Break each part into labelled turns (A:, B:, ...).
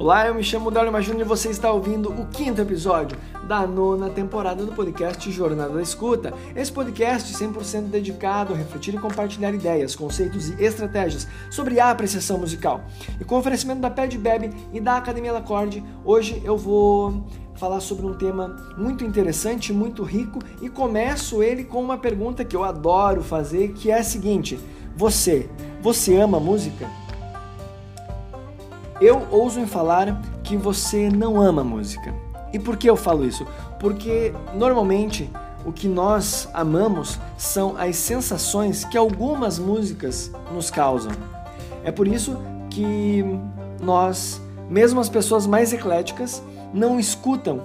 A: Olá, eu me chamo Dálio Júnior e você está ouvindo o quinto episódio da nona temporada do podcast Jornada da Escuta. Esse podcast 100% dedicado a refletir e compartilhar ideias, conceitos e estratégias sobre a apreciação musical. E com oferecimento da Pad Bebe e da Academia Lacorde, hoje eu vou falar sobre um tema muito interessante, muito rico e começo ele com uma pergunta que eu adoro fazer, que é a seguinte: você, você ama música? Eu ouso em falar que você não ama música. E por que eu falo isso? Porque normalmente o que nós amamos são as sensações que algumas músicas nos causam. É por isso que nós, mesmo as pessoas mais ecléticas, não escutam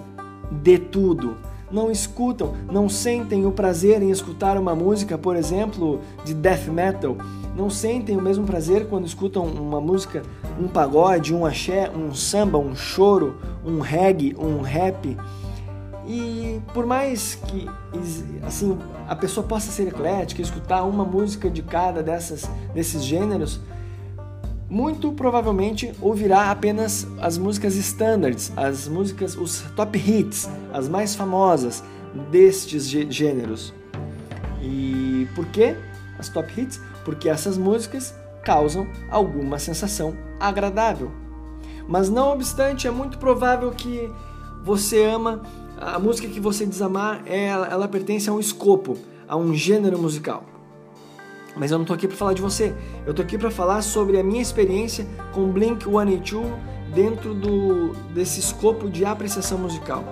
A: de tudo. Não escutam, não sentem o prazer em escutar uma música, por exemplo, de death metal. Não sentem o mesmo prazer quando escutam uma música um pagode, um axé, um samba, um choro, um reggae, um rap. E por mais que assim a pessoa possa ser eclética, escutar uma música de cada dessas desses gêneros, muito provavelmente ouvirá apenas as músicas standards, as músicas, os top hits, as mais famosas destes gêneros. E por que as top hits? Porque essas músicas causam alguma sensação agradável. Mas não obstante, é muito provável que você ama a música que você desamar, ela, ela pertence a um escopo, a um gênero musical. Mas eu não tô aqui para falar de você. Eu tô aqui para falar sobre a minha experiência com Blink 182 dentro do desse escopo de apreciação musical.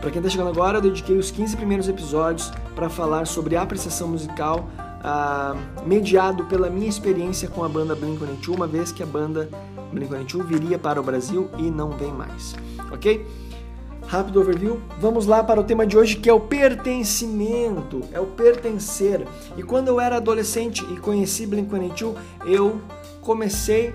A: Para quem está chegando agora, eu dediquei os 15 primeiros episódios para falar sobre apreciação musical ah, mediado pela minha experiência com a banda Blink-182, uma vez que a banda Blink-182 viria para o Brasil e não vem mais, ok? Rápido overview, vamos lá para o tema de hoje que é o pertencimento, é o pertencer. E quando eu era adolescente e conheci Blink-182, eu comecei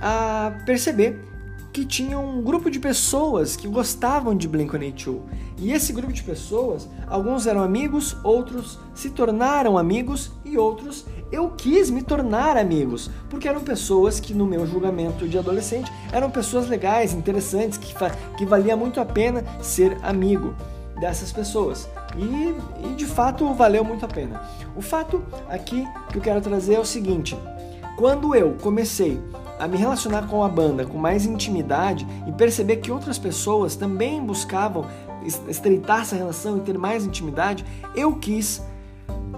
A: a perceber que tinha um grupo de pessoas que gostavam de Blink-182. E esse grupo de pessoas, alguns eram amigos, outros se tornaram amigos e outros eu quis me tornar amigos, porque eram pessoas que no meu julgamento de adolescente eram pessoas legais, interessantes, que, que valia muito a pena ser amigo dessas pessoas. E, e de fato valeu muito a pena. O fato aqui que eu quero trazer é o seguinte: quando eu comecei a me relacionar com a banda com mais intimidade e perceber que outras pessoas também buscavam estreitar essa relação e ter mais intimidade, eu quis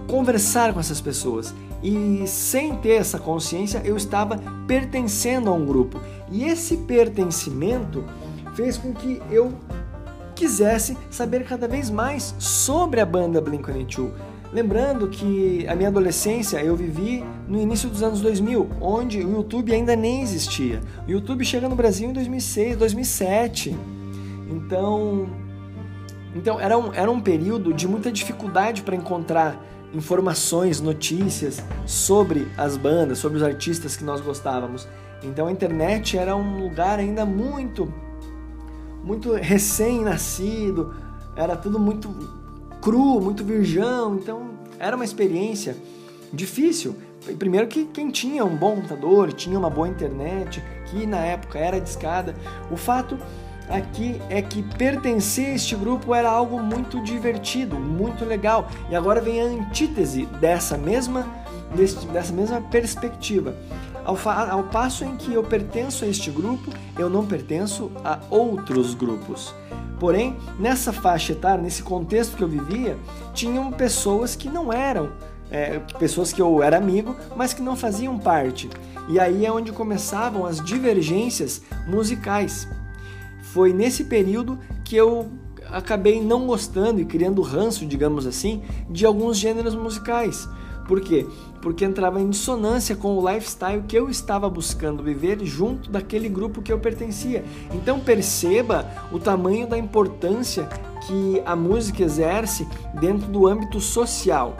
A: conversar com essas pessoas. E sem ter essa consciência, eu estava pertencendo a um grupo. E esse pertencimento fez com que eu quisesse saber cada vez mais sobre a banda Blink-182 Lembrando que a minha adolescência eu vivi no início dos anos 2000, onde o YouTube ainda nem existia. O YouTube chega no Brasil em 2006, 2007. Então, então era um, era um período de muita dificuldade para encontrar informações, notícias sobre as bandas, sobre os artistas que nós gostávamos. Então a internet era um lugar ainda muito, muito recém-nascido, era tudo muito cru, muito virgão, então era uma experiência difícil. Primeiro que quem tinha um bom computador, tinha uma boa internet, que na época era discada, o fato aqui é que pertencer a este grupo era algo muito divertido, muito legal. E agora vem a antítese dessa mesma, dessa mesma perspectiva. Ao, ao passo em que eu pertenço a este grupo, eu não pertenço a outros grupos. Porém, nessa faixa etária, nesse contexto que eu vivia, tinham pessoas que não eram, é, pessoas que eu era amigo, mas que não faziam parte. E aí é onde começavam as divergências musicais. Foi nesse período que eu acabei não gostando e criando ranço, digamos assim, de alguns gêneros musicais. Por quê? Porque entrava em dissonância com o lifestyle que eu estava buscando viver junto daquele grupo que eu pertencia. Então perceba o tamanho da importância que a música exerce dentro do âmbito social.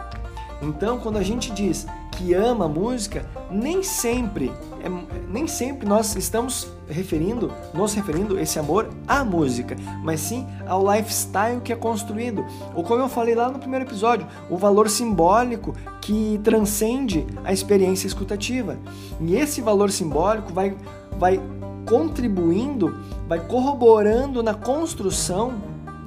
A: Então, quando a gente diz que ama música, nem sempre, é, nem sempre nós estamos referindo, nos referindo esse amor à música, mas sim ao lifestyle que é construído. Ou como eu falei lá no primeiro episódio, o valor simbólico que transcende a experiência escutativa. E esse valor simbólico vai, vai contribuindo, vai corroborando na construção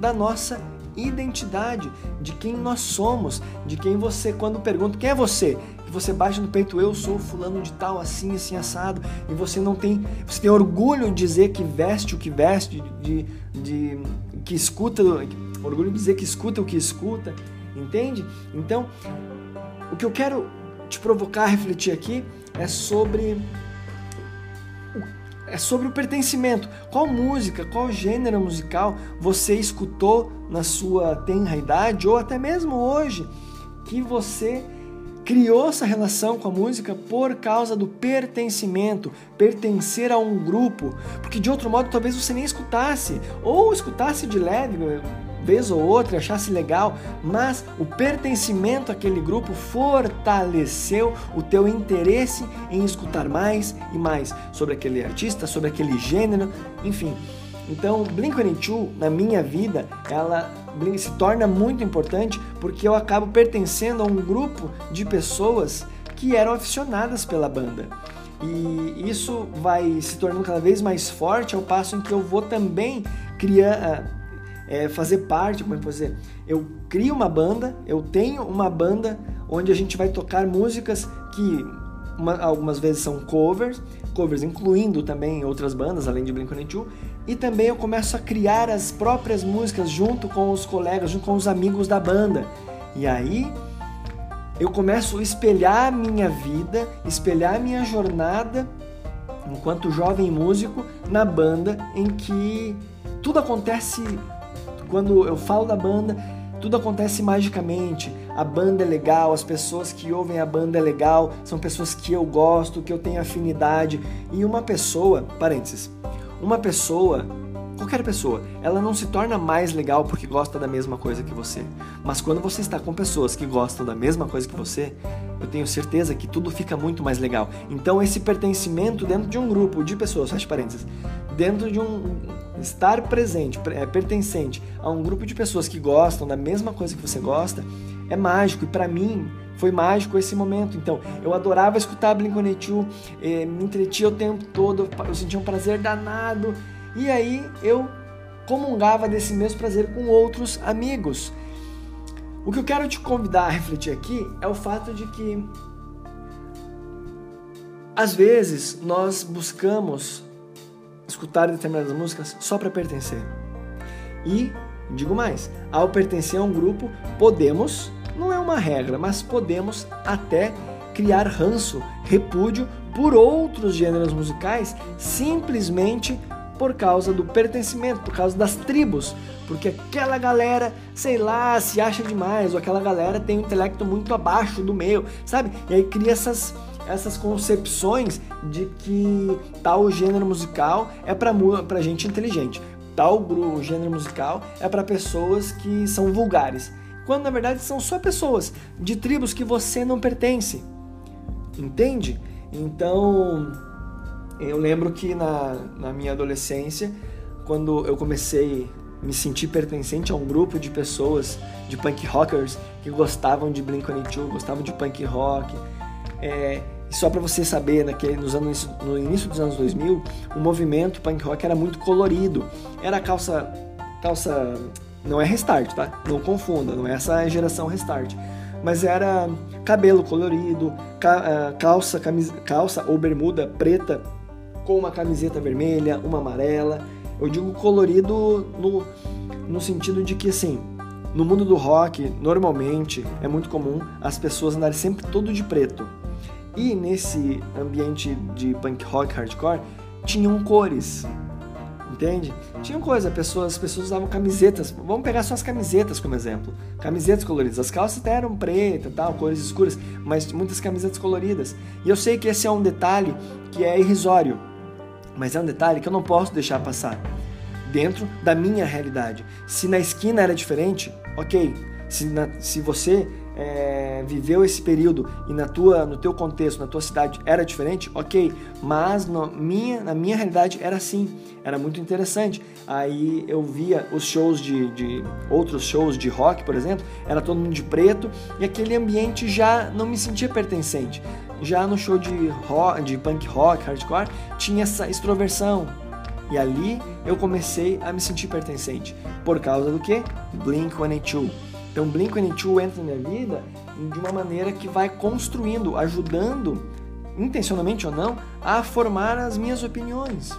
A: da nossa identidade, de quem nós somos, de quem você, quando pergunta quem é você, você bate no peito, eu sou fulano de tal, assim, assim, assado, e você não tem, você tem orgulho de dizer que veste o que veste, de, de que escuta, orgulho de dizer que escuta o que escuta, entende? Então, o que eu quero te provocar a refletir aqui é sobre é sobre o pertencimento. Qual música, qual gênero musical você escutou na sua tenra idade ou até mesmo hoje que você criou essa relação com a música por causa do pertencimento, pertencer a um grupo, porque de outro modo talvez você nem escutasse ou escutasse de leve, vez ou outra, achasse legal, mas o pertencimento àquele grupo fortaleceu o teu interesse em escutar mais e mais sobre aquele artista, sobre aquele gênero, enfim. Então, Blink-182 na minha vida, ela se torna muito importante porque eu acabo pertencendo a um grupo de pessoas que eram aficionadas pela banda. E isso vai se tornando cada vez mais forte ao passo em que eu vou também criar, é, fazer parte, como é que dizer? Eu crio uma banda, eu tenho uma banda onde a gente vai tocar músicas que uma, algumas vezes são covers, covers incluindo também outras bandas além de Blink-182, e também eu começo a criar as próprias músicas junto com os colegas, junto com os amigos da banda. E aí eu começo a espelhar minha vida, espelhar a minha jornada enquanto jovem músico na banda em que tudo acontece quando eu falo da banda, tudo acontece magicamente. A banda é legal, as pessoas que ouvem a banda é legal, são pessoas que eu gosto, que eu tenho afinidade. E uma pessoa, parênteses, uma pessoa, qualquer pessoa, ela não se torna mais legal porque gosta da mesma coisa que você. Mas quando você está com pessoas que gostam da mesma coisa que você, eu tenho certeza que tudo fica muito mais legal. Então esse pertencimento dentro de um grupo de pessoas, fecha parênteses, dentro de um estar presente, é, pertencente a um grupo de pessoas que gostam da mesma coisa que você gosta, é mágico e para mim foi mágico esse momento. Então, eu adorava escutar Blink-182, eh, me entretia o tempo todo, eu sentia um prazer danado. E aí eu comungava desse mesmo prazer com outros amigos. O que eu quero te convidar a refletir aqui é o fato de que às vezes nós buscamos escutar determinadas músicas só para pertencer. E, digo mais, ao pertencer a um grupo, podemos, não é uma regra, mas podemos até criar ranço, repúdio por outros gêneros musicais simplesmente por causa do pertencimento, por causa das tribos, porque aquela galera, sei lá, se acha demais, ou aquela galera tem um intelecto muito abaixo do meu, sabe? E aí cria essas essas concepções de que tal gênero musical é para gente inteligente, tal gênero musical é para pessoas que são vulgares, quando na verdade são só pessoas de tribos que você não pertence, entende? Então eu lembro que na, na minha adolescência, quando eu comecei a me sentir pertencente a um grupo de pessoas, de punk rockers que gostavam de Blink-182, gostavam de punk rock, é, só para você saber, naquele, nos anos, no início dos anos 2000, o movimento punk rock era muito colorido. Era calça, calça, não é restart, tá? Não confunda, não é essa geração restart. Mas era cabelo colorido, ah, calça, calça ou bermuda preta com uma camiseta vermelha, uma amarela. Eu digo colorido no, no sentido de que assim, no mundo do rock, normalmente é muito comum as pessoas andarem sempre todo de preto. E nesse ambiente de punk rock hardcore, tinham cores. Entende? Tinham coisa, pessoas, as pessoas usavam camisetas. Vamos pegar só as camisetas como exemplo. Camisetas coloridas. As calças até eram pretas, tal, cores escuras, mas muitas camisetas coloridas. E eu sei que esse é um detalhe que é irrisório, mas é um detalhe que eu não posso deixar passar dentro da minha realidade. Se na esquina era diferente, ok. Se, na, se você é, viveu esse período e na tua, no teu contexto, na tua cidade era diferente, ok, mas no, minha, na minha realidade era assim, era muito interessante. Aí eu via os shows de, de outros shows de rock, por exemplo, era todo mundo de preto e aquele ambiente já não me sentia pertencente. Já no show de, rock, de punk rock, hardcore, tinha essa extroversão, e ali eu comecei a me sentir pertencente. Por causa do que? Blink-182. Então Blink-182 entra na minha vida de uma maneira que vai construindo, ajudando, intencionalmente ou não, a formar as minhas opiniões.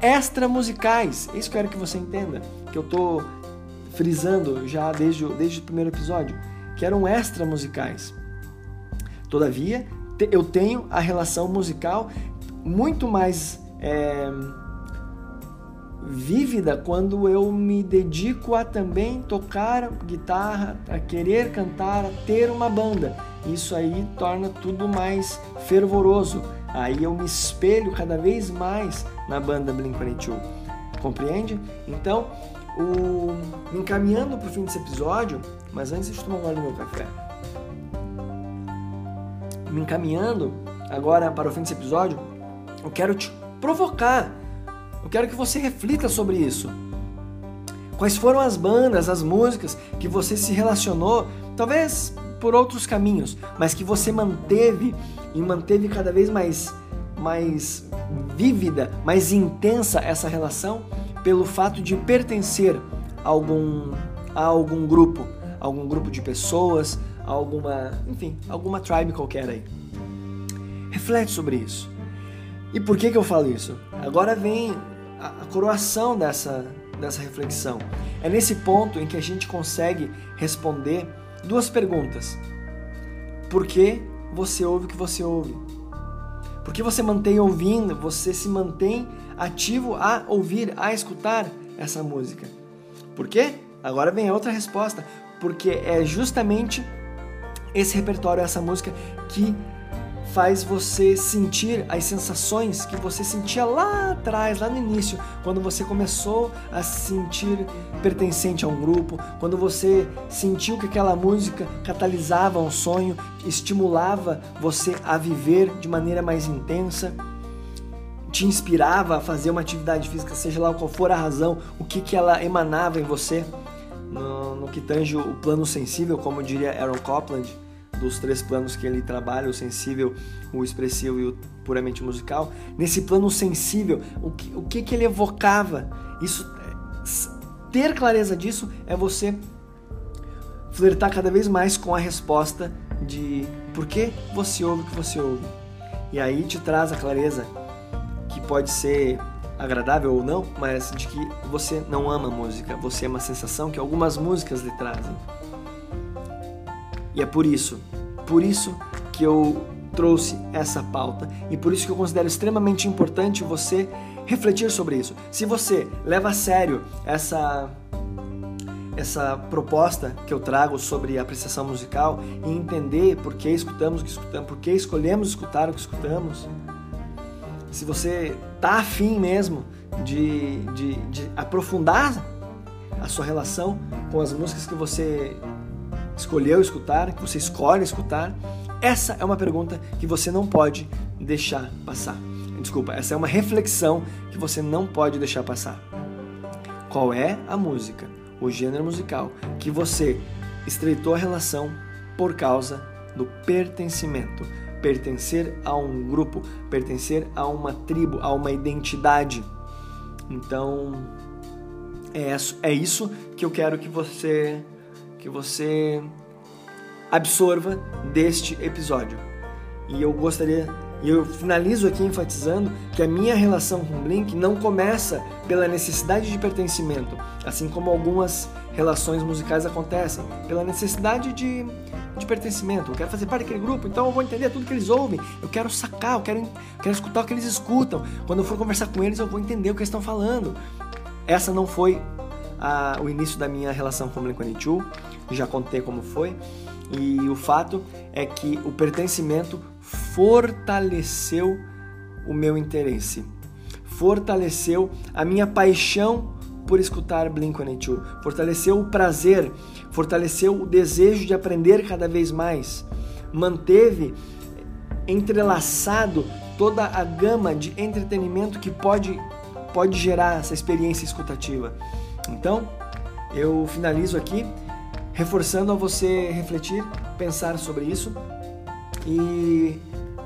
A: Extra musicais, isso que eu quero que você entenda, que eu tô frisando já desde, desde o primeiro episódio, que eram extra musicais. Todavia, eu tenho a relação musical muito mais é, vívida quando eu me dedico a também tocar guitarra, a querer cantar, a ter uma banda. Isso aí torna tudo mais fervoroso. Aí eu me espelho cada vez mais na banda Blink-182. Compreende? Então, o... me encaminhando para o fim desse episódio, mas antes deixa eu tomar um gole no meu café. Me encaminhando agora para o fim desse episódio, eu quero te provocar eu quero que você reflita sobre isso. Quais foram as bandas, as músicas que você se relacionou, talvez por outros caminhos, mas que você manteve e manteve cada vez mais mais vívida, mais intensa essa relação pelo fato de pertencer a algum a algum grupo, a algum grupo de pessoas, alguma, enfim, alguma tribe qualquer aí. Reflete sobre isso. E por que que eu falo isso? Agora vem a, coroação dessa, dessa reflexão. É nesse ponto em que a gente consegue responder duas perguntas. Por que você ouve o que você ouve? Por que você mantém ouvindo, você se mantém ativo a ouvir, a escutar essa música? Por quê? Agora vem a outra resposta. Porque é justamente esse repertório, essa música que faz você sentir as sensações que você sentia lá atrás, lá no início, quando você começou a se sentir pertencente a um grupo, quando você sentiu que aquela música catalisava um sonho, estimulava você a viver de maneira mais intensa, te inspirava a fazer uma atividade física, seja lá qual for a razão, o que, que ela emanava em você, no, no que tange o plano sensível, como diria Aaron Copland dos três planos que ele trabalha, o sensível, o expressivo e o puramente musical, nesse plano sensível, o que, o que, que ele evocava? Isso, ter clareza disso é você flertar cada vez mais com a resposta de por que você ouve o que você ouve. E aí te traz a clareza que pode ser agradável ou não, mas de que você não ama música, você é uma sensação que algumas músicas lhe trazem. E é por isso, por isso que eu trouxe essa pauta e por isso que eu considero extremamente importante você refletir sobre isso. Se você leva a sério essa essa proposta que eu trago sobre apreciação musical e entender por que escutamos o que escutamos, por que escolhemos escutar o que escutamos, se você tá afim mesmo de, de, de aprofundar a sua relação com as músicas que você escolheu escutar, que você escolhe escutar? Essa é uma pergunta que você não pode deixar passar. Desculpa, essa é uma reflexão que você não pode deixar passar. Qual é a música, o gênero musical que você estreitou a relação por causa do pertencimento? Pertencer a um grupo, pertencer a uma tribo, a uma identidade. Então, é isso, é que eu quero que você que você absorva deste episódio. E eu gostaria, e eu finalizo aqui enfatizando que a minha relação com Blink não começa pela necessidade de pertencimento, assim como algumas relações musicais acontecem, pela necessidade de, de pertencimento. Eu quero fazer parte daquele grupo, então eu vou entender tudo que eles ouvem. Eu quero sacar, eu quero, eu quero escutar o que eles escutam. Quando eu for conversar com eles, eu vou entender o que eles estão falando. Essa não foi a, o início da minha relação com Blink-182 já contei como foi. E o fato é que o pertencimento fortaleceu o meu interesse, fortaleceu a minha paixão por escutar Blink-182, fortaleceu o prazer, fortaleceu o desejo de aprender cada vez mais, manteve entrelaçado toda a gama de entretenimento que pode, pode gerar essa experiência escutativa. Então, eu finalizo aqui reforçando a você refletir, pensar sobre isso e,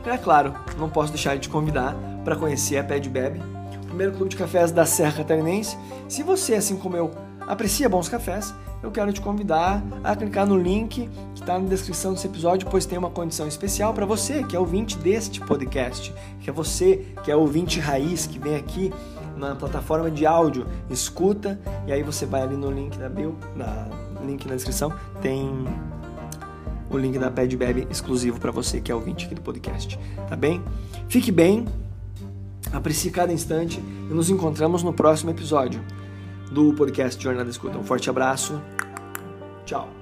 A: é claro, não posso deixar de te convidar para conhecer a Pé Bebe, o primeiro clube de cafés da Serra Catarinense. Se você, assim como eu, aprecia bons cafés, eu quero te convidar a clicar no link que está na descrição desse episódio, pois tem uma condição especial para você que é ouvinte deste podcast, que é você que é ouvinte raiz, que vem aqui na plataforma de áudio, escuta e aí você vai ali no link da bio, na link na descrição, tem o link da Pad Bebe exclusivo para você que é ouvinte aqui do podcast, tá bem? Fique bem, aprecie cada instante e nos encontramos no próximo episódio do podcast Jornada Escuta. Um forte abraço. Tchau.